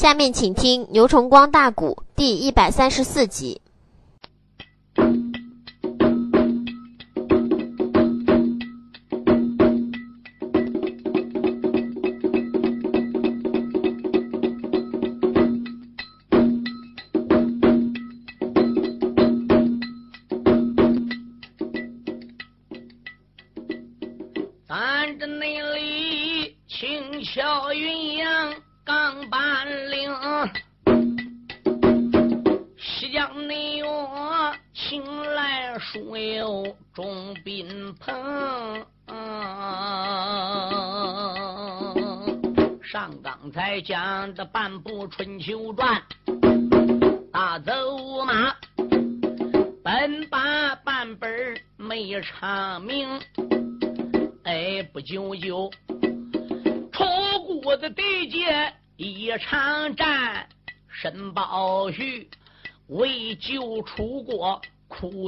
下面请听《牛崇光大鼓》第一百三十四集。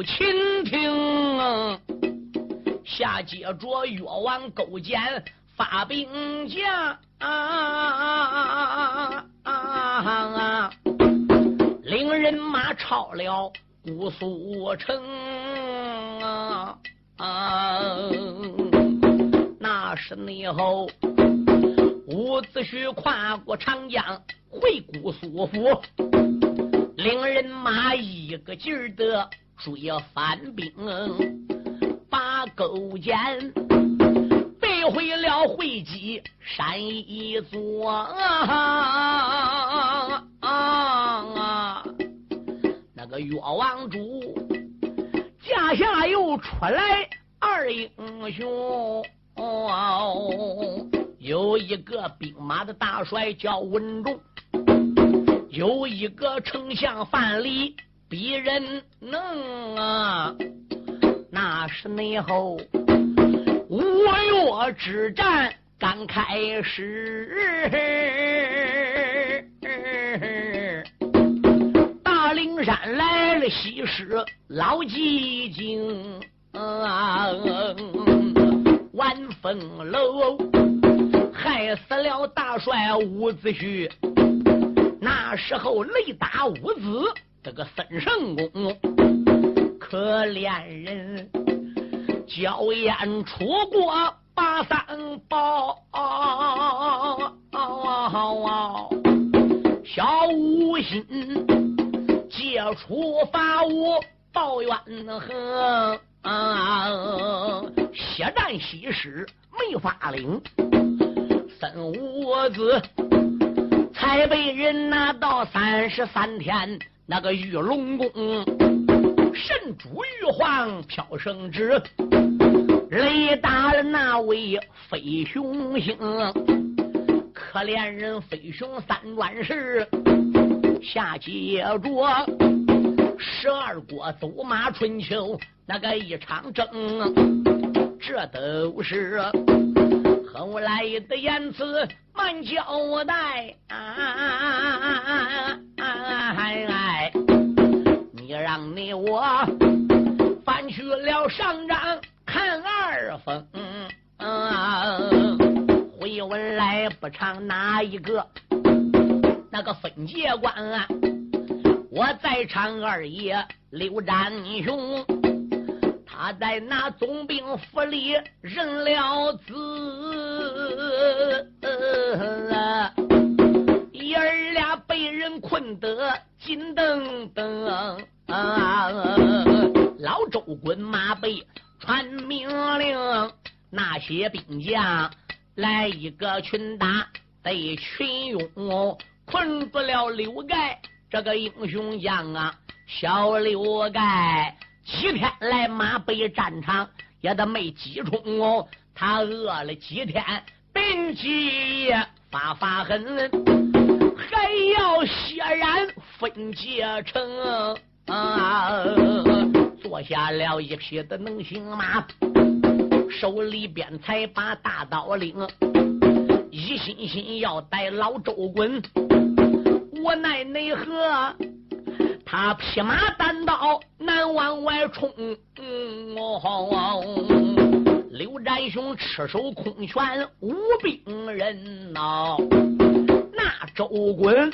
倾听，下接着越王勾践发兵将。啊啊！领人马抄了姑苏城啊！那是内后伍子胥跨过长江回姑苏府，领人马一个劲儿的追翻兵，把勾践。背回了会稽山一座啊！那个越王主驾下又出来二英雄，有一个兵马的大帅叫文仲，有一个丞相范蠡，比人能啊，那是内后。五岳之战刚开始，大灵山来了西施老寂静，晚风楼害死了大帅伍子胥。那时候雷打伍子，这个孙圣公可怜人。娇艳出国把三宝，小五心借出法务报冤恨，血战西施没法领，三五子才被人拿到三十三天，那个玉龙宫神主玉皇飘圣旨。雷打了那位飞熊星，可怜人飞熊三转世，下接着十二国走马春秋那个一场争，这都是后来的言辞慢交代。啊让你我翻去了上章。看二封，回文来不唱哪一个？那个分界官，我在唱二爷刘占雄，他在那总兵府里认了字，爷儿俩被人困得紧蹬蹬，老周滚马背。传命令，那些兵将来一个群打得群拥，困住了刘盖这个英雄将啊！小刘盖几天来马背战场也都没击冲哦，他饿了几天，病急发发狠，还要血染分界城啊！坐下了一匹的能行马，手里边才把大刀领，一心心要带老周滚。我奈奈何？他匹马单刀难往外冲。刘占雄赤手空拳无兵刃呐，那周滚，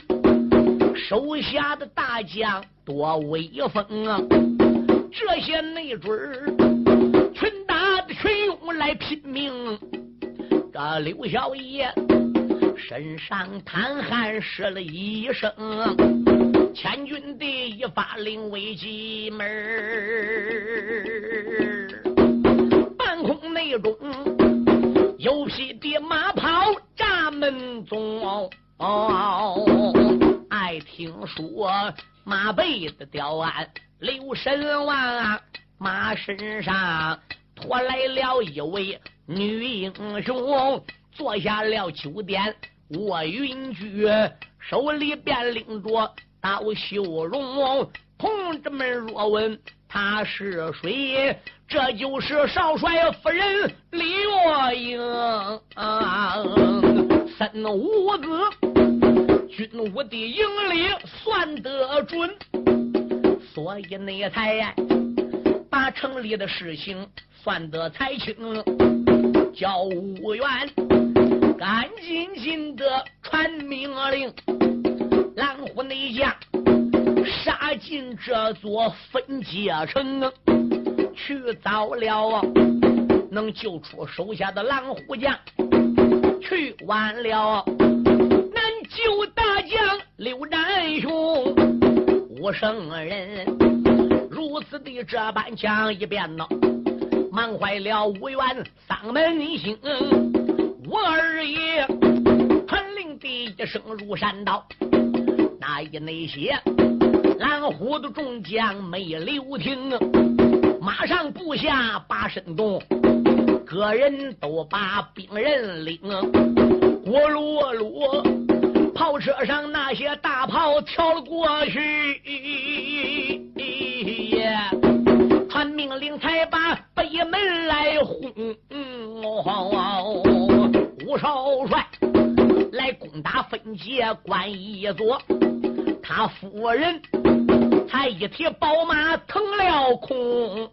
手下的大将多威风啊！这些内准儿，群打的群勇来拼命。这刘小爷身上淌汗湿了一身，千军的一发令为急门半空内中有匹的马跑闸门中，哦听说马背的吊鞍刘神王啊马身上驮来了一位。女英雄坐下了酒店卧云居，手里边拎着刀绣容。同志们若问他是谁，这就是少帅夫人李月英。三五子军务的营里算得准，所以那才把城里的事情算得才清。叫吴元赶紧紧的传命令，蓝虎内将杀进这座分界城，去早了能救出手下的蓝虎将，去晚了难救大将刘占雄。武圣人如此的这般讲一遍呢。忙坏了五元丧门星，我二爷传令的一声如山倒，那一那些蓝虎的众将没留停，马上部下把身动，个人都把兵人领，咕噜噜，炮车上那些大炮跳了过去。传命令才把北门来轰，吴少帅来攻打分界关一座，他夫人才一提宝马腾了空，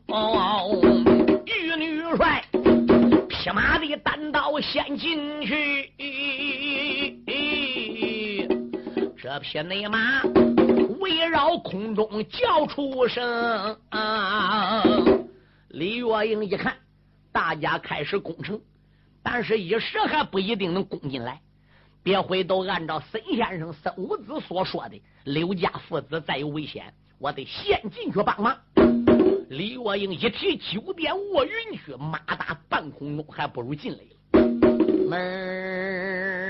玉女帅匹马的单刀先进去，这匹内马。围绕空中叫出声，啊李月英一看，大家开始攻城，但是一时还不一定能攻进来。别回头按照孙先生、孙武子所说的，刘家父子再有危险，我得先进去帮忙。李月英一提九点卧云去，马打半空中，还不如进来了。门。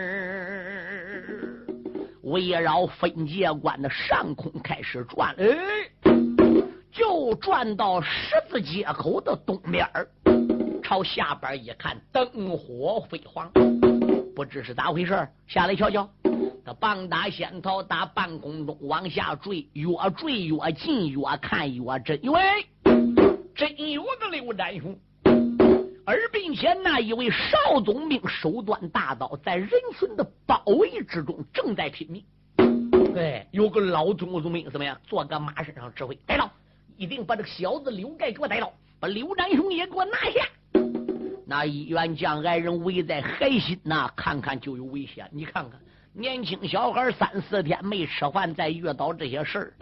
围绕分界关的上空开始转，哎，就转到十字街口的东边朝下边一看，灯火辉煌，不知是咋回事下来瞧瞧，他棒打仙桃打半空中往下坠，越坠越近，越看越真。喂，真有个刘占雄，而并且那一位少总兵手端大刀，在人群的包围之中，正在拼命。哎，有个老总总兵怎么样？坐个马身上指挥，带到，一定把这个小子刘盖给我逮到，把刘占雄也给我拿下。那一员将矮人围在海心呐，看看就有危险。你看看，年轻小孩三四天没吃饭，再遇到这些事儿，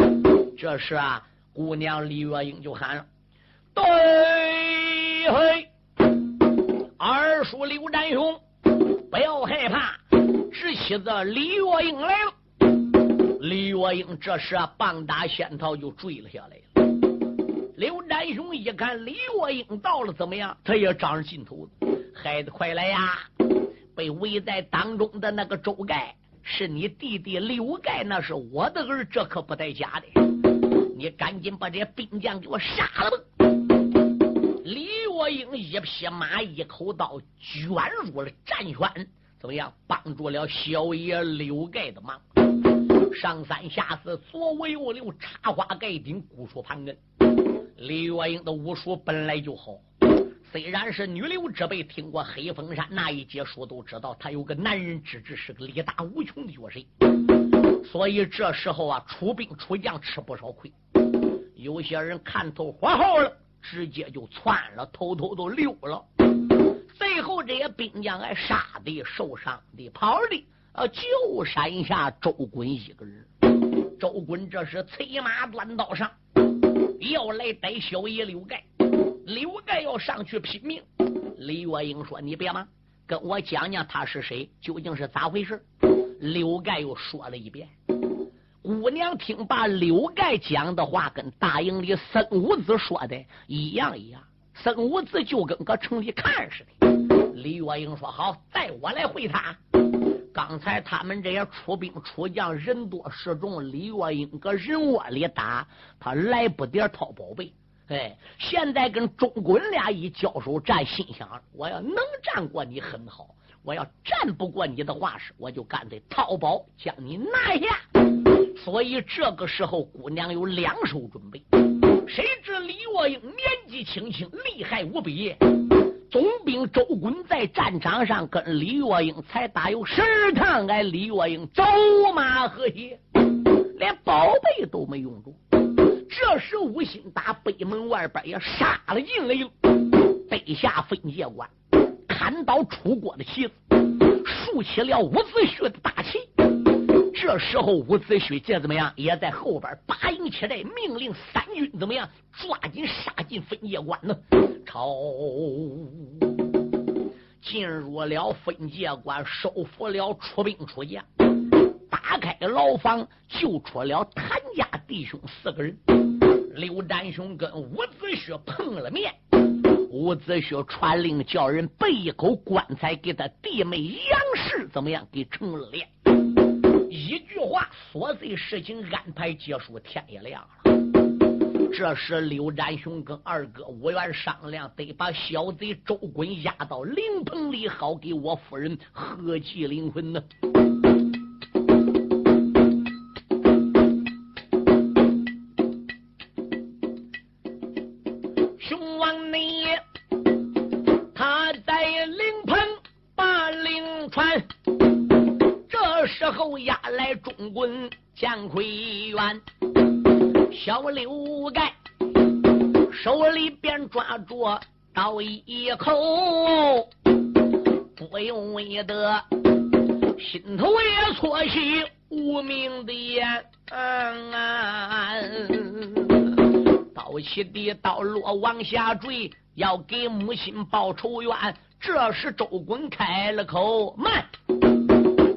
这时啊，姑娘李月英就喊了：“对嘿，二叔刘占雄，不要害怕，侄妻子李月英来了。”李月英这时啊，棒打仙桃就坠了下来了。刘占雄一看李月英到了，怎么样？他也长着劲头子。孩子，快来呀！被围在当中的那个周盖是你弟弟刘盖，那是我的儿，这可不带假的。你赶紧把这些兵将给我杀了吧！李月英一匹马，一口刀，卷入了战圈，怎么样？帮助了小爷刘盖的忙。上三下四，左五右六，插花盖顶，古树盘根。李月英的武术本来就好，虽然是女流之辈，听过黑风山那一节书，都知道他有个男人之志，是个力大无穷的绝世。所以这时候啊，出兵出将吃不少亏。有些人看透火候了，直接就窜了，偷偷都溜了。最后这些兵将还杀的、受伤的、跑的。呃，就山下周滚一个人。周滚这是催马端刀上，要来逮小爷刘盖。刘盖要上去拼命。李月英说：“你别忙，跟我讲讲他是谁，究竟是咋回事？”刘盖又说了一遍。姑娘听罢刘盖讲的话，跟大营里孙武子说的一样一样。孙武子就跟搁城里看似的。李月英说：“好，带我来会他。”刚才他们这些出兵出将人多势众，李月英搁人窝里打，他来不点掏宝贝。哎，现在跟钟滚俩一交手战，心想我要能战过你很好，我要战不过你的话是，我就干脆掏宝将你拿下。所以这个时候，姑娘有两手准备。谁知李月英年纪轻轻，厉害无比。总兵周滚在战场上跟李月英才打有十趟，哎，李月英走马河西，连宝贝都没用住。这时吴兴打北门外边也杀了进来，背下分界关，砍倒楚国的旗子，竖起了伍子胥的大旗。这时候伍子胥这怎么样？也在后边拔营起来，命令三军怎么样？抓紧杀进分界关呢？朝进入了分界关，收服了出兵出将，打开牢房，救出了谭家弟兄四个人。刘占雄跟伍子胥碰了面，伍子胥传令叫人备一口棺材给他弟妹杨氏怎么样？给成了殓。话，琐碎事情安排结束，天也亮了。这时，刘占雄跟二哥伍元商量，得把小贼周滚押到灵棚里，好给我夫人和祭灵魂呢。这时候押来中棍姜奎元。小刘盖手里边抓着刀一口，不由得心头也错起无名的眼。刀起的刀落往下坠，要给母亲报仇冤。这时周滚开了口，慢。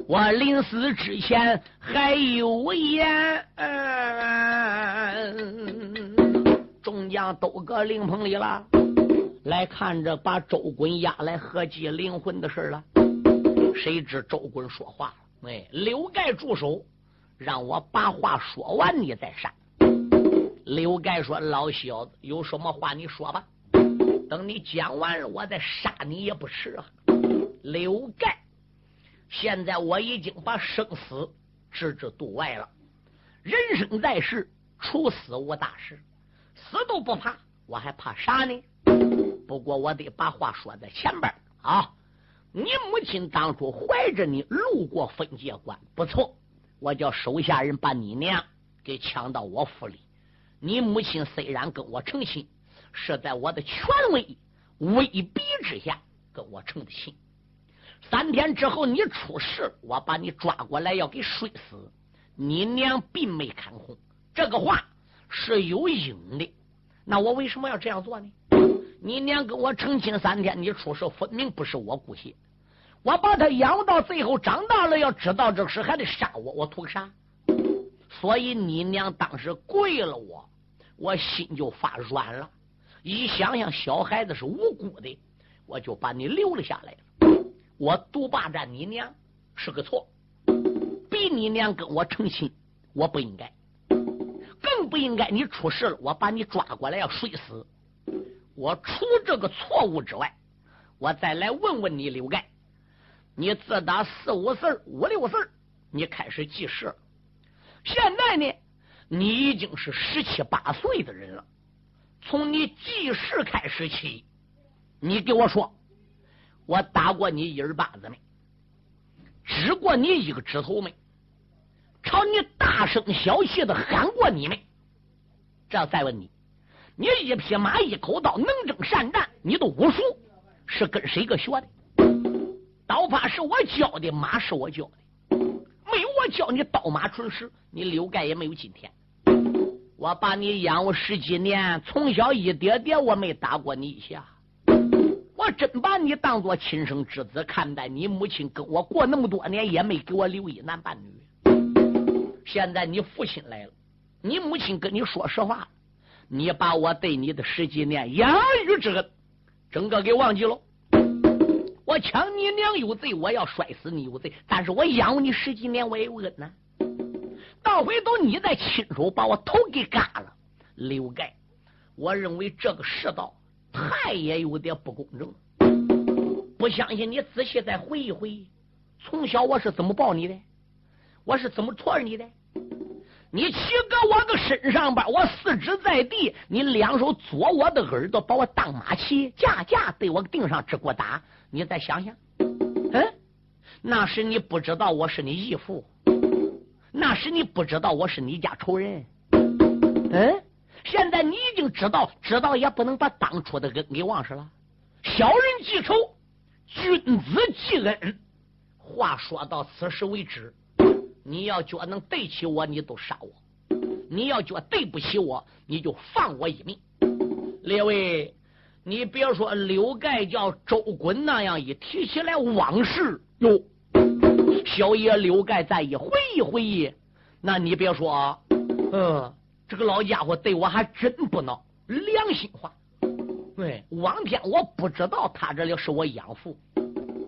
我临死之前还有言，众将都搁灵棚里了，来看着把周滚押来合祭灵魂的事了。谁知周滚说话了，哎，刘盖住手，让我把话说完，你再杀。刘盖说：“老小子，有什么话你说吧，等你讲完了，我再杀你也不迟啊。”刘盖。现在我已经把生死置之度外了，人生在世，除死无大事，死都不怕，我还怕啥呢？不过我得把话说在前边啊！你母亲当初怀着你路过分界关，不错，我叫手下人把你娘给抢到我府里。你母亲虽然跟我成亲，是在我的权威威逼之下跟我成的亲。三天之后你出事，我把你抓过来要给摔死。你娘并没看空，这个话是有因的。那我为什么要这样做呢？你娘跟我成亲三天，你出事分明不是我姑息。我把他养到最后长大了，要知道这事还得杀我，我图个啥？所以你娘当时跪了我，我心就发软了。一想想小孩子是无辜的，我就把你留了下来。我独霸占你娘是个错，逼你娘跟我成亲，我不应该，更不应该你出事了，我把你抓过来要睡死。我除这个错误之外，我再来问问你刘盖，你自打四五岁、五六岁，你开始记事，现在呢，你已经是十七八岁的人了，从你记事开始起，你给我说。我打过你一耳巴子没？指过你一个指头没？朝你大声小气的喊过你没？这再问你，你一匹马一口刀能征善战，你的武术是跟谁个学的？刀法是我教的，马是我教的。没有我教你刀马纯实，你刘盖也没有今天。我把你养我十几年，从小一点点我没打过你一下，我真把你当做亲生之子看待。你母亲跟我过那么多年，也没给我留一男半女。现在你父亲来了，你母亲跟你说实话，你把我对你的十几年养育之恩，整个给忘记了。我抢你娘有罪，我要摔死你有罪，但是我养你十几年，我也有恩呐。到回头你再亲手把我头给割了，刘盖，我认为这个世道太也有点不公正。不相信你仔细再回忆回忆，从小我是怎么抱你的，我是怎么驮你的？你骑搁我的身上边，我四肢在地，你两手左我的耳朵，把我当马骑，架架对我顶上直给我打。你再想想，嗯，那时你不知道我是你义父。那时你不知道我是你家仇人，嗯，现在你已经知道，知道也不能把当初的恩给忘失了。小人记仇，君子记恩。话说到此时为止，你要觉能对起我，你都杀我；你要觉对不起我，你就放我一命。列位，你别说刘盖叫周滚那样一提起来往事哟。小爷刘盖再一回忆回忆，那你别说，嗯，这个老家伙对我还真不孬，良心话。对，往天我不知道他这里是我养父，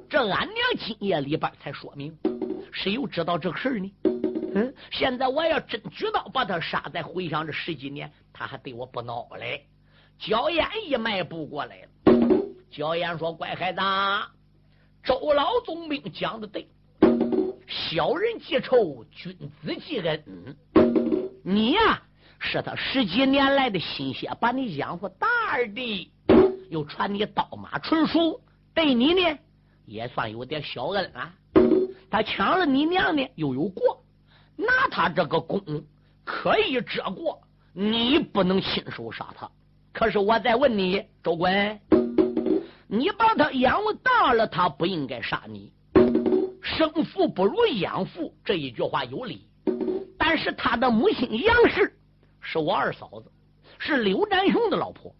这俺娘今夜里边才说明，谁又知道这个事呢？嗯，现在我要真举刀把他杀，再回想这十几年，他还对我不孬嘞。焦岩一迈步过来了，焦岩说：“乖孩子，周老总兵讲的对。”小人记仇，君子记恩。你呀，是他十几年来的心血，把你养活大的，又传你刀马纯熟，对你呢也算有点小恩啊。他抢了你娘呢，又有过，拿他这个功可以遮过，你不能亲手杀他。可是我再问你，周滚，你把他养活大了，他不应该杀你。生父不如养父这一句话有理，但是他的母亲杨氏是我二嫂子，是刘占雄的老婆。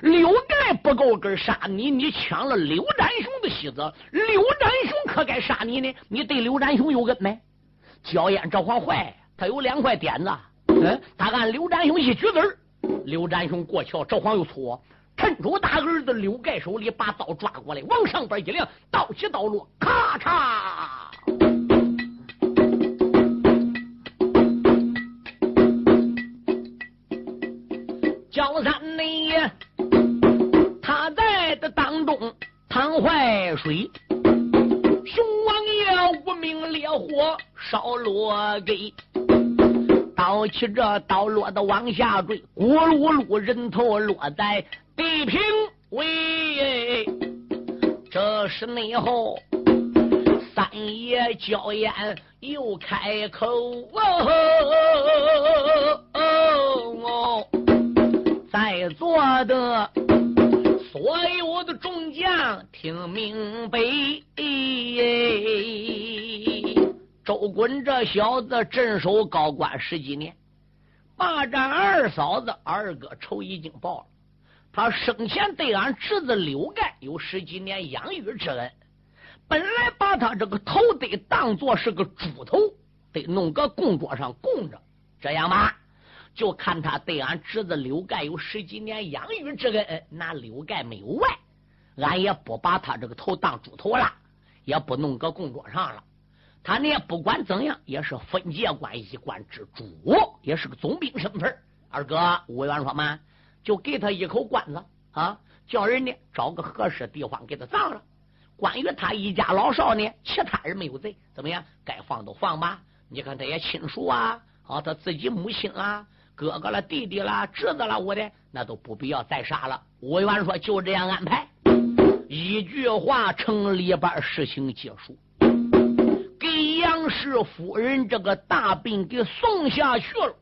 刘盖不够根杀你，你抢了刘占雄的妻子，刘占雄可该杀你呢？你对刘占雄有恩没？焦烟这话坏，他有两块点子。嗯，他按刘占雄一举子刘占雄过桥，这话又错。趁住大儿子刘盖手里，把刀抓过来，往上边一亮，刀起刀落，咔嚓！淌坏水，熊王爷无名烈火烧落给。刀起这刀落的往下坠，咕噜噜人头落在。地平为，这是内后三爷焦烟又开口哦哦哦，在座的所有的众将听明白，周滚这小子镇守高官十几年，霸占二嫂子二哥仇已经报了。他生前对俺侄子刘盖有十几年养育之恩，本来把他这个头得当做是个猪头，得弄个供桌上供着。这样吧，就看他对俺侄子刘盖有十几年养育之恩，那刘盖没有外，俺也不把他这个头当猪头了，也不弄个供桌上了。他呢，不管怎样，也是分界关一关之主，也是个总兵身份。二哥，吴元说嘛。就给他一口棺子啊，叫人呢找个合适地方给他葬了。关于他一家老少呢，其他人没有罪，怎么样？该放都放吧。你看这些亲属啊，啊，他自己母亲啊，哥哥了、弟弟啦、侄子啦，我的那都不必要再杀了。我元说就这样安排，一句话，城里边事情结束，给杨氏夫人这个大病给送下去了，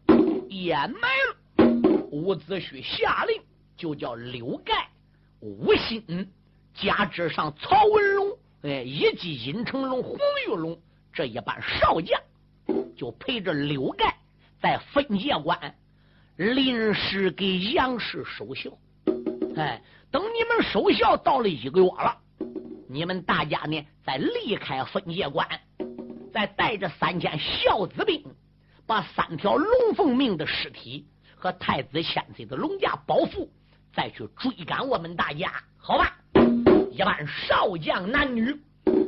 掩埋了。伍子胥下令，就叫刘盖、吴兴，加之上曹文龙，哎，以及尹成龙、洪玉龙这一班少将，就陪着刘盖在分界关临时给杨氏守孝。哎，等你们守孝到了一个月了，你们大家呢再离开分界关，再带着三千孝子兵，把三条龙凤命的尸体和太子千岁的龙家包袱，再去追赶我们大家，好吧？一般少将男女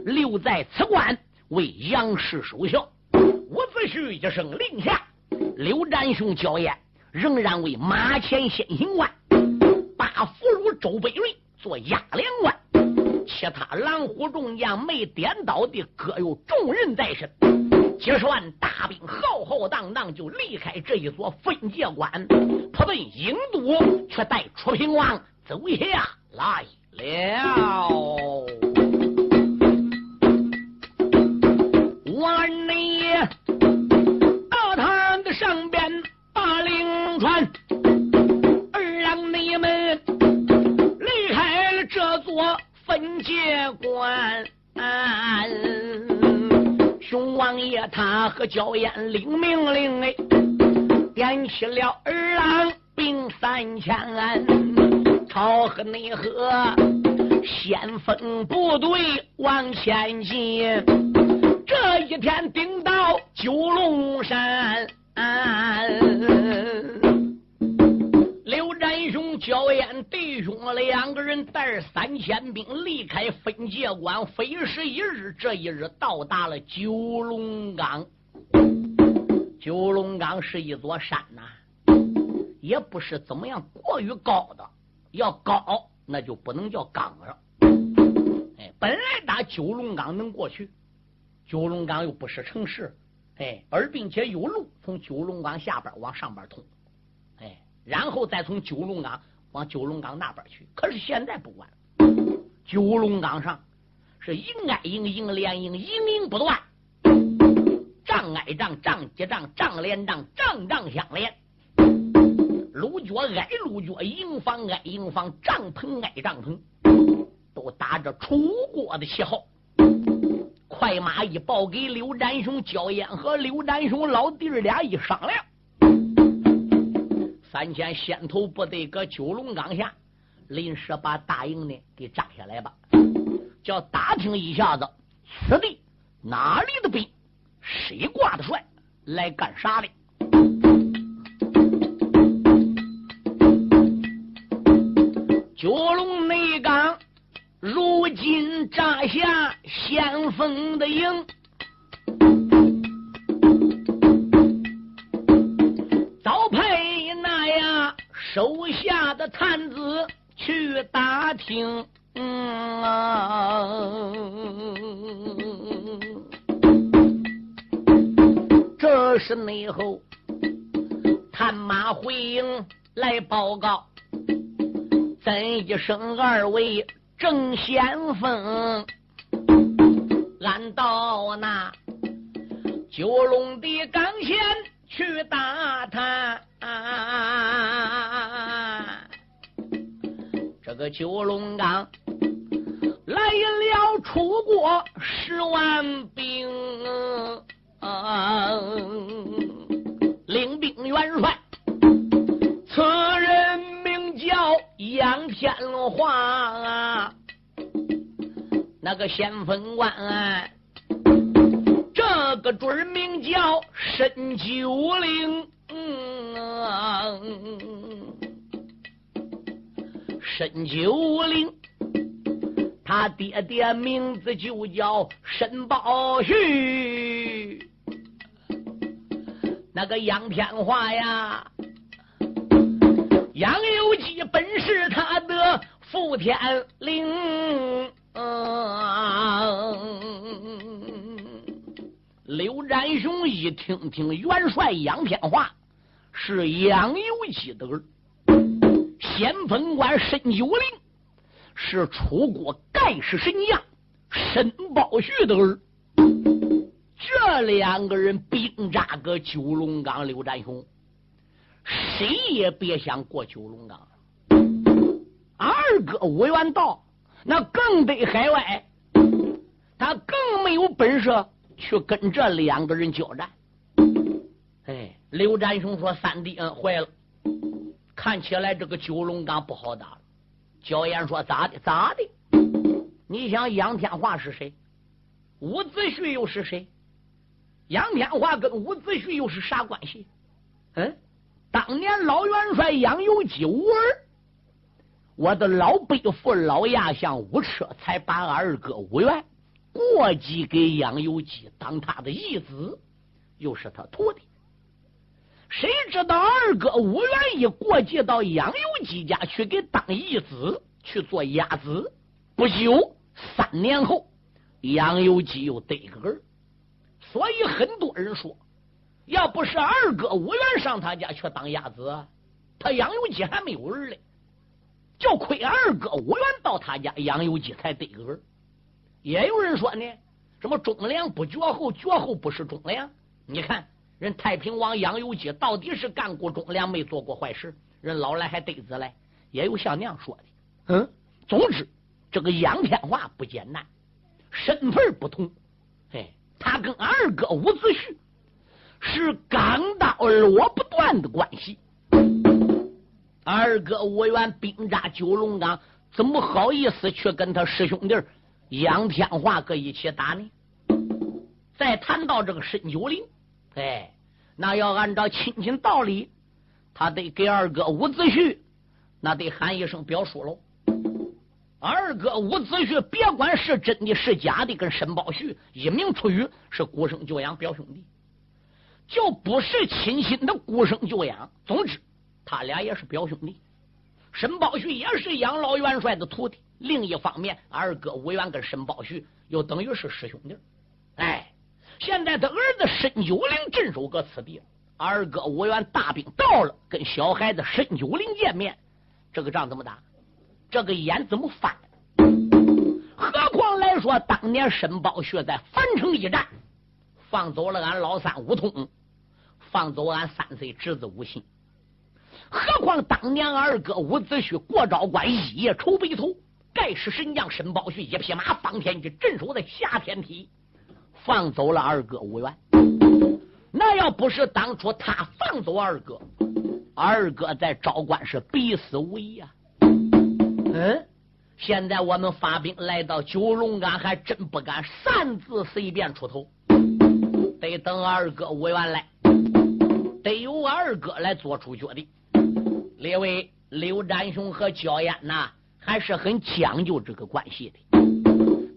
留在此关为杨氏守孝。伍子胥一声令下，刘占雄、焦彦仍然为马前先行官，周北瑞做押粮官，其他狼虎众将没点倒的各有重任在身。几十万大兵浩浩荡荡就离开这一座分界关，他奔郢都，却带楚平王走下来了。他和焦艳领命令哎，点起了二郎兵三千，朝和内河先锋部队往前进。这一天顶到九龙山，占雄、焦彦弟兄两个人带着三千兵离开分界关，飞时一日，这一日到达了九龙岗。九龙岗是一座山呐，也不是怎么样过于高的，要高那就不能叫岗了。哎，本来打九龙岗能过去。九龙岗又不是城市，哎，而并且有路从九龙岗下边往上边通，然后再从九龙岗往九龙岗那边去。可是现在不管了，九龙岗上是营挨营，营连营，营营不断，仗挨仗，仗接仗，仗连仗，仗仗相连，鹿角挨鹿角，营房挨营房，帐篷挨帐篷，都打着楚国的旗号。快马一报给刘占雄、焦燕和刘占雄老弟儿俩一商量，三千先头部队搁九龙岗下临时把大营呢给扎下来吧，叫打听一下子此地哪里的兵，谁挂的帅，来干啥的？九龙内岗。如今扎下先锋的营，手下的探子去打听。嗯这是内后探马回营来报告，怎一声二位。正先锋，俺到那九龙的岗前去打探。这个九龙岗来了楚国十万兵，领兵元帅，此人名叫杨天华啊。那个先锋官，这个准名叫沈九龄，申九龄，他爹爹名字就叫申宝旭。那个杨天华呀，杨有基本是他的副天灵。嗯，刘占雄一听听元帅杨天华是杨有基的儿，先锋官申九龄是楚国盖世神将申宝旭的儿，这两个人兵扎个九龙岗，刘占雄谁也别想过九龙岗。二哥吴元道。那更得海外，他更没有本事去跟这两个人交战。哎刘占雄说：“三弟，嗯，坏了，看起来这个九龙岗不好打了。”焦岩说：“咋的？咋的？你想杨天华是谁？伍子胥又是谁？杨天华跟伍子胥又是啥关系？嗯，当年老元帅杨由基无儿，我的老背父老亚相吴车才把二哥吴元过继给杨由基当他的义子，又是他徒弟。谁知道二哥吴元一过继到杨由基家去给当义子去做鸭子，不久三年后，杨由基又得个儿，所以很多人说，要不是二哥吴元上他家去当鸭子，他杨由基还没有儿嘞。就亏二哥吴元到他家，杨由基才得个儿。也有人说呢，什么忠良不绝后，绝后不是忠良。你看。人太平王杨由基到底是干过忠良，没做过坏事。人老来还得子来，也有像那样说的。嗯，总之这个杨天华不简单，身份不同。哎，他跟二哥伍子胥是钢刀落不断的关系。二哥伍元兵扎九龙岗，怎么好意思去跟他师兄弟杨天华搁一起打呢？再谈到这个申九龄。哎，那要按照亲情道理，他得给二哥伍子胥，那得喊一声表叔喽。二哥伍子胥，别管是真的是假的，跟申宝胥一名出语是孤生就养表兄弟，就不是亲亲的孤生就养。总之，他俩也是表兄弟。申宝胥也是杨老元帅的徒弟。另一方面，二哥伍元跟申宝胥又等于是师兄弟。哎。现在他儿子申九龄镇守搁此地，二哥伍元大兵到了，跟小孩子申九龄见面，这个仗怎么打？这个眼怎么翻？何况来说，当年申宝胥在樊城一战，放走了俺老三武通，放走俺三岁侄子武信。何况当年二哥伍子胥过昭关一夜愁白头，盖世神将申宝胥一匹马方天戟镇守在下天梯。放走了二哥吴元，那要不是当初他放走二哥，二哥在昭关是必死无疑啊。嗯，现在我们发兵来到九龙岗，还真不敢擅自随便出头，得等二哥吴元来，得由二哥来做出决定。列位，刘占雄和焦艳呐，还是很讲究这个关系的。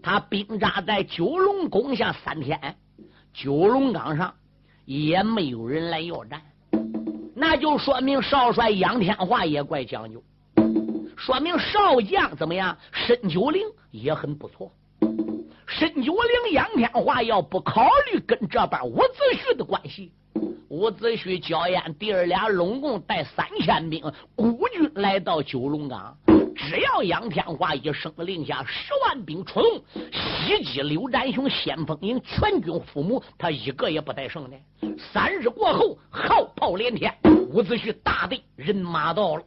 他兵扎在九龙宫下三天，九龙岗上也没有人来要战，那就说明少帅杨天华也怪讲究，说明少将怎么样？申九龄也很不错。申九龄、杨天华要不考虑跟这帮伍子胥的关系，伍子胥、焦烟弟儿俩拢共带三千兵孤军来到九龙岗。只要杨天华一声令下，十万兵出动，袭击刘占雄先锋营，全军覆没，他一个也不带剩的。三日过后，号炮连天，伍子胥大队人马到了。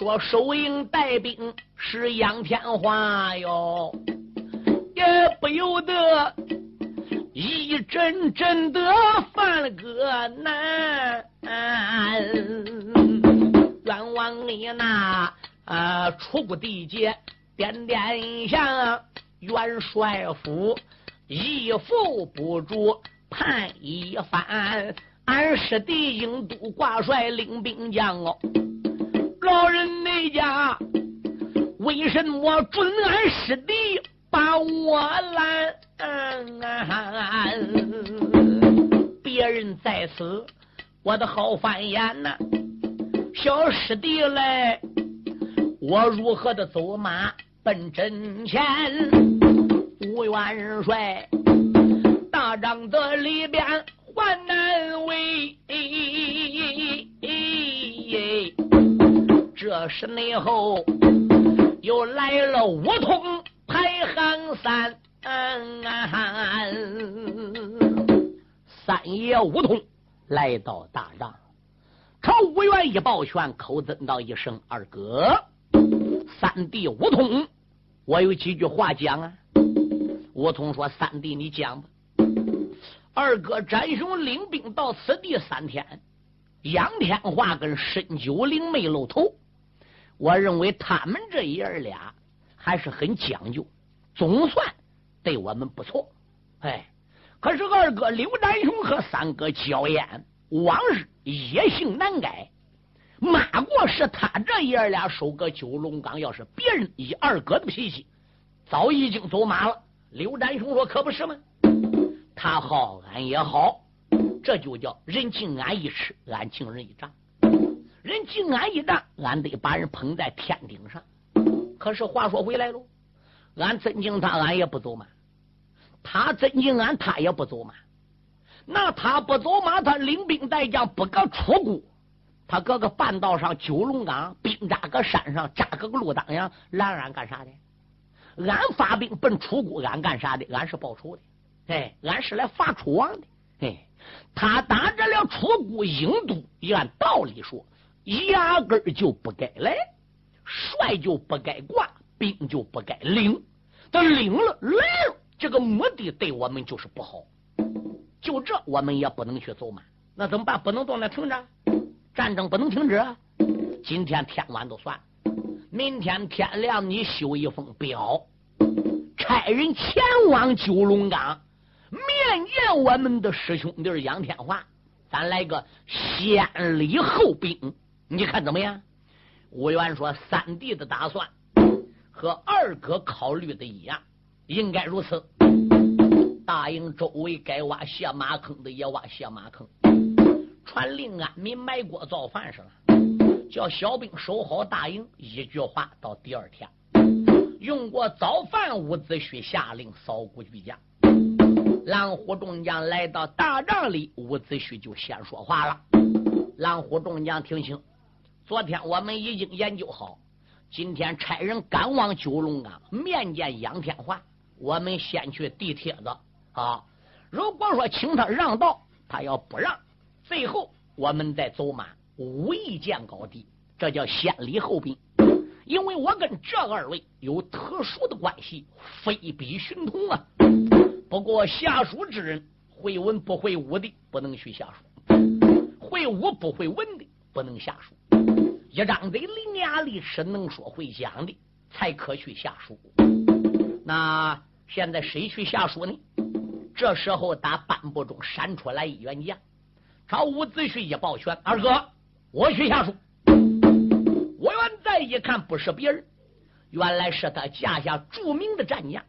说收营带兵是杨天华哟，也不由得一阵阵的犯了个难。冤枉你那啊出谷地界点点下元帅府。义父不住判一番，俺师弟应都挂帅领兵将哦，老人那家为什么准俺师弟把我拦？别人在此，我的好翻眼呐！小师弟来，我如何的走马奔阵前？吴元帅，大帐的里边还难为。这时内后又来了五通排行三。嗯三爷五通来到大帐，朝五元一抱拳，口尊道一声：“二哥，三弟五通，我有几句话讲啊。”五通说：“三弟，你讲吧。”二哥展雄领兵到此地三天，杨天华跟申九龄没露头，我认为他们这爷儿俩还是很讲究，总算。对我们不错，哎，可是二哥刘占雄和三哥焦艳往日野性难改，马过是他这爷儿俩守个九龙岗，要是别人以二哥的脾气，早已经走马了。刘占雄说：“可不是吗？他好，俺也好，这就叫人敬俺一尺，俺敬人一丈。人敬俺一丈，俺得把人捧在天顶上。可是话说回来喽。”俺尊敬他，俺也不走嘛；他尊敬俺，他也不走嘛。那他不走马，他领兵带将不搁出谷，他搁个半道上九龙岗，兵扎个山上，扎个个路当阳，拦俺干啥的？俺发兵奔出谷，俺干啥的？俺是报仇的，哎，俺是来伐楚王的，哎，他打着了出谷郢都，按道理说，压根就不该来，帅就不该挂。兵就不该领，他领了来了，这个目的对我们就是不好。就这，我们也不能去走马，那怎么办？不能到那停着，战争不能停止。今天天晚都算，明天天亮你修一封表，差人前往九龙岗面见我们的师兄弟杨天华，咱来个先礼后兵，你看怎么样？吴元说：“三弟的打算。”和二哥考虑的一样，应该如此。大营周围该挖下马坑的也挖下马坑，传令安民埋锅造饭是了，叫小兵守好大营。一句话，到第二天用过早饭，伍子胥下令扫鼓举将。狼虎众将来到大帐里，伍子胥就先说话了：“狼虎众将听清，昨天我们已经研究好。”今天差人赶往九龙岗面见杨天华，我们先去递帖子啊。如果说请他让道，他要不让，最后我们再走马无意见高低，这叫先礼后兵。因为我跟这二位有特殊的关系，非比寻同啊。不过下属之人会文不会武的，不能去下属；会武不会文的，不能下属。一张嘴伶牙俐齿能说会讲的，才可去下书。那现在谁去下书呢？这时候打半步中闪出来一员将，朝伍子胥一抱拳：“二哥，我去下书。”我元再一看，不是别人，原来是他家下著名的战将，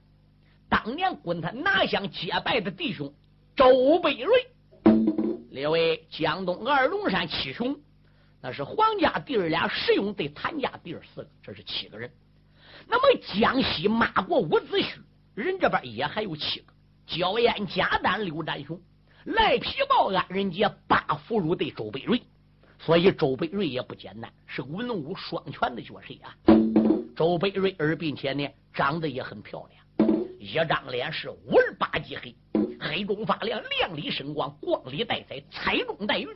当年滚他拿香结拜的弟兄周北瑞，列位江东二龙山七雄。那是皇家弟儿俩，石勇对谭家弟儿四个，这是七个人。那么江西马国伍子胥，人这边也还有七个：焦艳、贾丹、刘占雄、赖皮豹、安仁杰、八福如对周北瑞。所以周北瑞也不简单，是文武双全的角色啊。周北瑞而并且呢，长得也很漂亮，一张脸是五儿八级黑，黑中发亮，亮里生光，光里带彩，彩中带玉，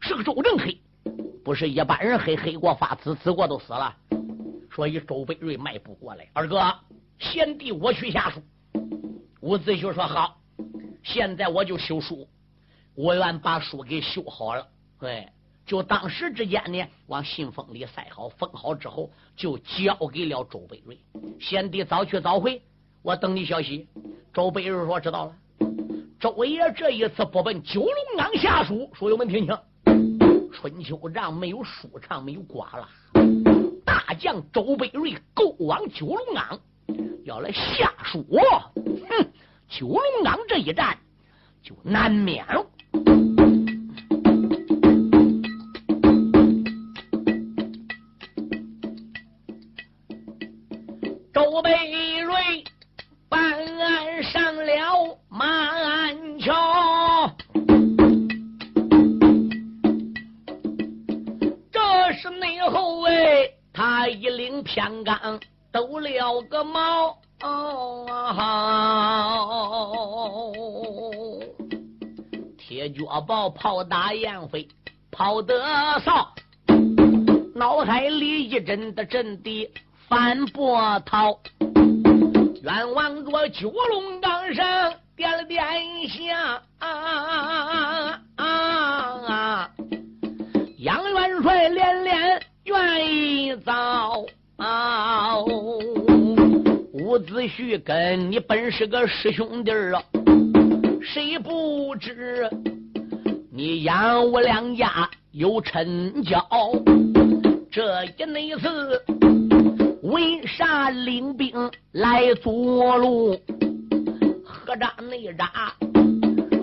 是个周正黑。不是一般人黑黑过发紫紫过都死了，所以周北瑞迈步过来，二哥贤弟我去下书。伍子胥说好，现在我就修书。我愿把书给修好了，对，就当时之间呢，往信封里塞好，封好之后就交给了周北瑞。贤弟早去早回，我等你消息。周北瑞说知道了。周爷这一次不奔九龙岗下书，书友们听清。春秋战没有舒畅，没有寡了。大将周北瑞勾往九龙岗，要来下书。哼，九龙岗这一战就难免了。报炮打燕飞，跑得少，脑海里一阵的阵地翻波涛。冤枉着九龙岗上点了点下，杨元帅连连愿意遭。伍子胥跟你本是个师兄弟啊，谁不知你杨我两家有陈交？这一那次为啥领兵来阻路？何扎内扎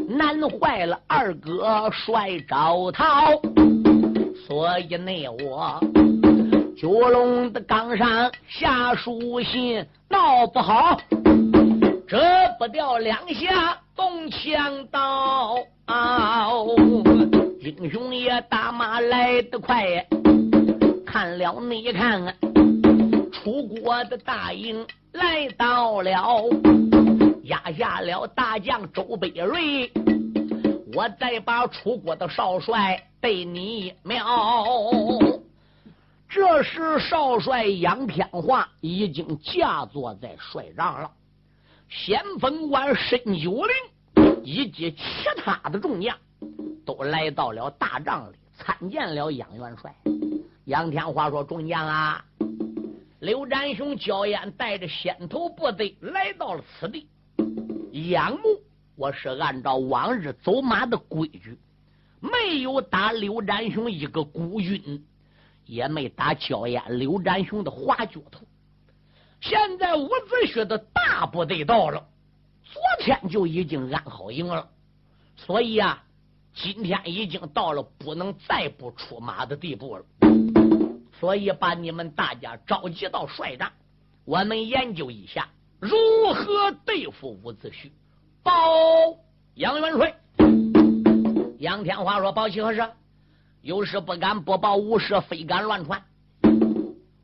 难坏了二哥帅招讨，所以内我。九龙的岗上下书信，闹不好，折不掉两下动枪刀。啊英雄爷大马来得快，看了你看，楚国的大营来到了，压下了大将周北瑞，我再把楚国的少帅被你秒。这时，少帅杨天华已经驾坐在帅帐了。先锋官申九龄以及其他的众将都来到了大帐里，参见了杨元帅。杨天华说：“众将啊，刘占雄、焦燕带着先头部队来到了此地。杨木，我是按照往日走马的规矩，没有打刘占雄一个孤军。”也没打焦燕、刘占雄的花脚头。现在伍子胥的大部队到了，昨天就已经安好营了，所以啊，今天已经到了不能再不出马的地步了。所以把你们大家召集到帅帐，我们研究一下如何对付伍子胥。报杨元帅，杨天华说：“报齐何事？”有事不敢不报，无事非敢乱传。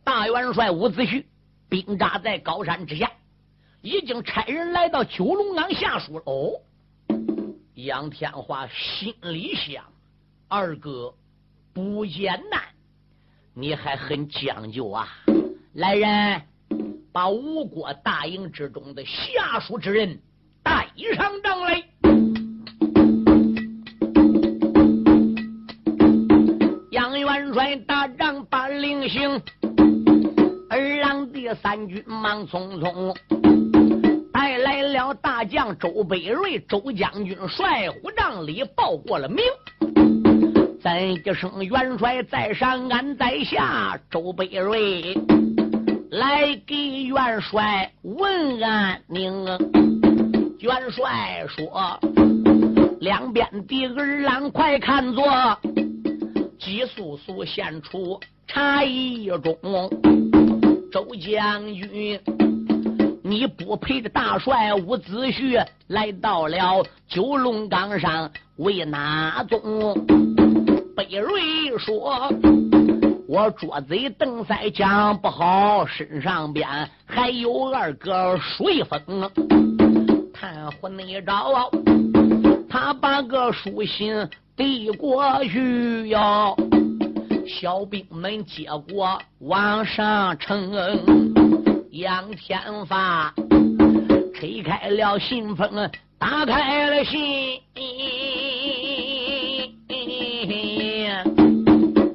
大元帅伍子胥兵扎在高山之下，已经差人来到九龙岗下属了。哦，杨天华心里想：二哥不简单，你还很讲究啊！来人，把吴国大营之中的下属之人带上帐来。杨元帅大帐把令行，二郎第三军忙匆匆带来了大将周北瑞，周将军率虎帐里报过了名。咱一声元帅在上，俺在下。周北瑞来给元帅问安宁。元帅说：“两边的儿郎快看着。”急速速献出茶一盅，周将军，你不陪着大帅伍子胥来到了九龙岗上为哪宗？北瑞说：“我捉贼邓赛讲不好，身上边还有二个水封。探虎内招，他把个书信。”递过去哟，小兵们接过往上称。杨天发推开了信封，打开了信，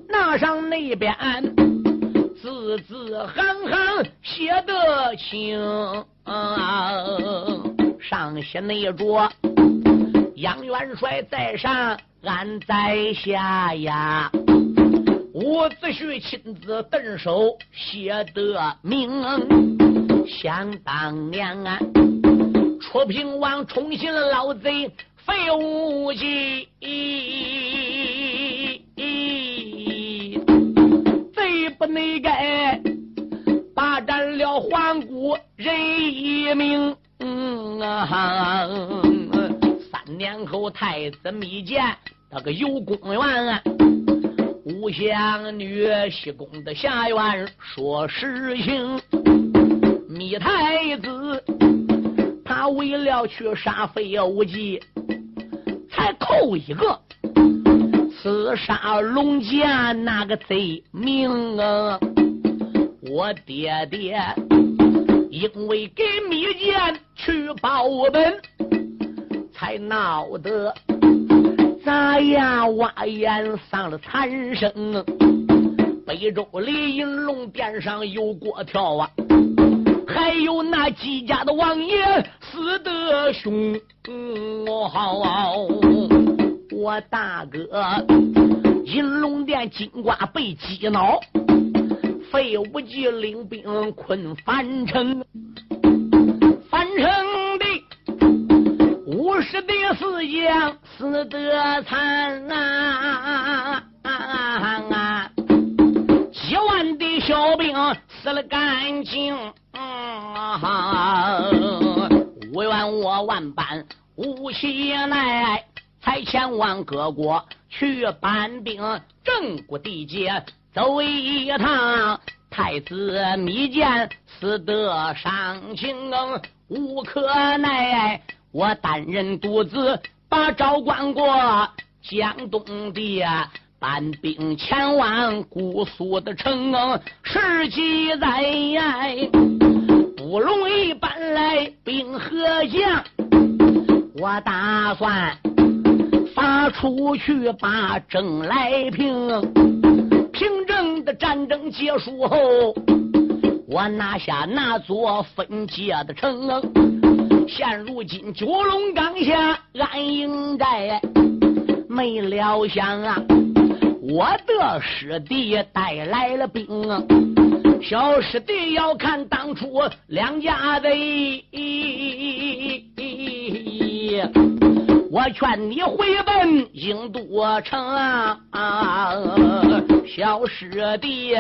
那上那边字字行行写得清，上写那着杨元帅在上。俺在下呀，伍子胥亲自动手写的名。想当年啊，楚平王宠信老贼费无忌，贼不内改，霸占了皇姑人一命。三年后，太子密见那个有功元，五香女西宫的下院说实情，密太子他为了去杀费无忌，才扣一个刺杀龙剑那个贼名啊！我爹爹因为给米剑去报本。才闹得砸牙挖眼丧了残生，北周李银龙殿上有过条啊，还有那几家的王爷死得凶。哦，我大哥银龙殿金瓜被击脑，费无忌领兵困樊城，樊城。十的四将死得惨啊！几万的小兵死了干净。无怨我万般无气奈，才前往各国去搬兵，正国地界走一趟。太子密见死得伤情，无可奈。我单人独自把赵关过，江东的搬兵前往姑苏的城，十几载不容易搬来兵和将。我打算发出去把征来平，平正的战争结束后，我拿下那座分界的城。现如今九龙岗下安营寨，没料想啊，我的师弟带来了兵啊，小师弟要看当初两家的，我劝你回奔英都城啊，小师弟，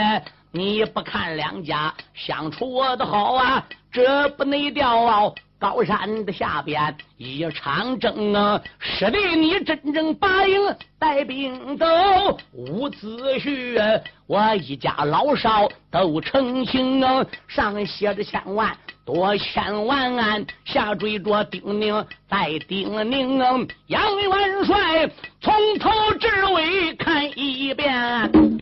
你不看两家相处的好啊，这不内调。高山的下边一场争啊，师弟你真正把营带兵走，伍子胥我一家老少都成亲啊，上写着千万多千万案，下追着丁宁再丁宁啊，杨元帅从头至尾看一遍。